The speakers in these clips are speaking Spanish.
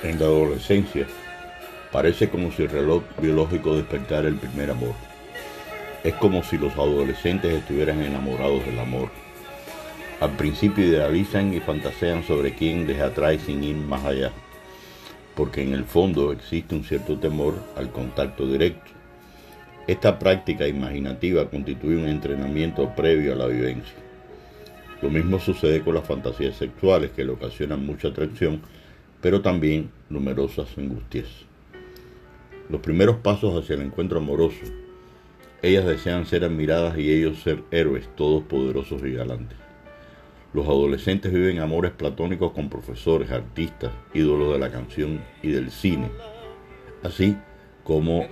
En la adolescencia, parece como si el reloj biológico despertara el primer amor. Es como si los adolescentes estuvieran enamorados del amor. Al principio idealizan y fantasean sobre quién les atrae sin ir más allá, porque en el fondo existe un cierto temor al contacto directo. Esta práctica imaginativa constituye un entrenamiento previo a la vivencia. Lo mismo sucede con las fantasías sexuales que le ocasionan mucha atracción pero también numerosas angustias. Los primeros pasos hacia el encuentro amoroso. Ellas desean ser admiradas y ellos ser héroes, todos poderosos y galantes. Los adolescentes viven amores platónicos con profesores, artistas, ídolos de la canción y del cine, así como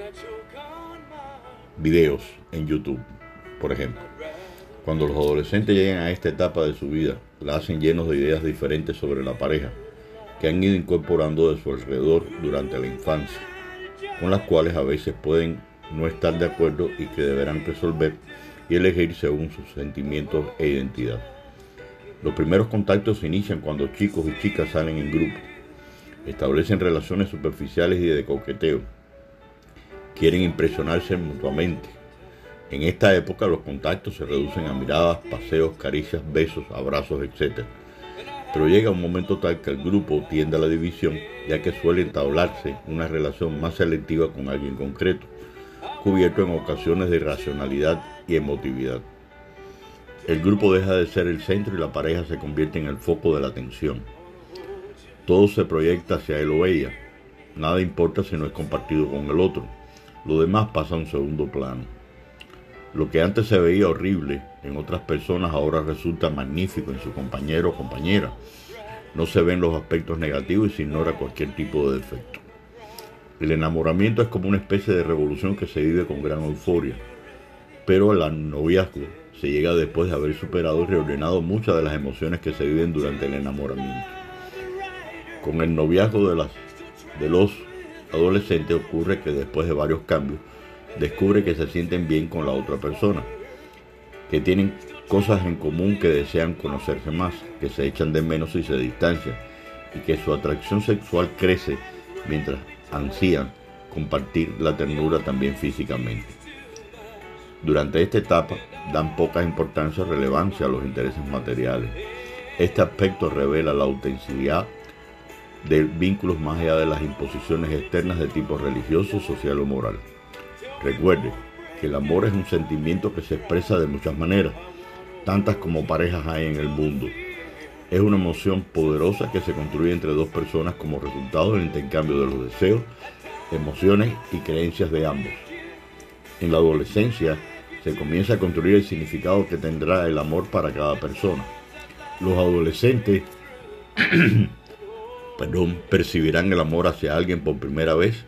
videos en YouTube, por ejemplo. Cuando los adolescentes llegan a esta etapa de su vida, la hacen llenos de ideas diferentes sobre la pareja, que han ido incorporando de su alrededor durante la infancia, con las cuales a veces pueden no estar de acuerdo y que deberán resolver y elegir según sus sentimientos e identidad. Los primeros contactos se inician cuando chicos y chicas salen en grupo, establecen relaciones superficiales y de coqueteo, quieren impresionarse mutuamente. En esta época los contactos se reducen a miradas, paseos, caricias, besos, abrazos, etc pero llega un momento tal que el grupo tiende a la división, ya que suele entablarse una relación más selectiva con alguien concreto, cubierto en ocasiones de irracionalidad y emotividad. El grupo deja de ser el centro y la pareja se convierte en el foco de la atención. Todo se proyecta hacia él o ella. Nada importa si no es compartido con el otro. Lo demás pasa a un segundo plano. Lo que antes se veía horrible en otras personas ahora resulta magnífico en su compañero o compañera. No se ven los aspectos negativos y se ignora cualquier tipo de defecto. El enamoramiento es como una especie de revolución que se vive con gran euforia, pero el noviazgo se llega después de haber superado y reordenado muchas de las emociones que se viven durante el enamoramiento. Con el noviazgo de, las, de los adolescentes ocurre que después de varios cambios, descubre que se sienten bien con la otra persona, que tienen cosas en común que desean conocerse más, que se echan de menos y se distancian, y que su atracción sexual crece mientras ansían compartir la ternura también físicamente. Durante esta etapa dan poca importancia o relevancia a los intereses materiales. Este aspecto revela la autenticidad de vínculos más allá de las imposiciones externas de tipo religioso, social o moral. Recuerde que el amor es un sentimiento que se expresa de muchas maneras, tantas como parejas hay en el mundo. Es una emoción poderosa que se construye entre dos personas como resultado del intercambio de los deseos, emociones y creencias de ambos. En la adolescencia se comienza a construir el significado que tendrá el amor para cada persona. Los adolescentes perdón, percibirán el amor hacia alguien por primera vez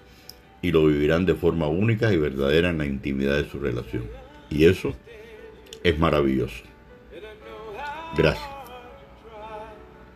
y lo vivirán de forma única y verdadera en la intimidad de su relación. Y eso es maravilloso. Gracias.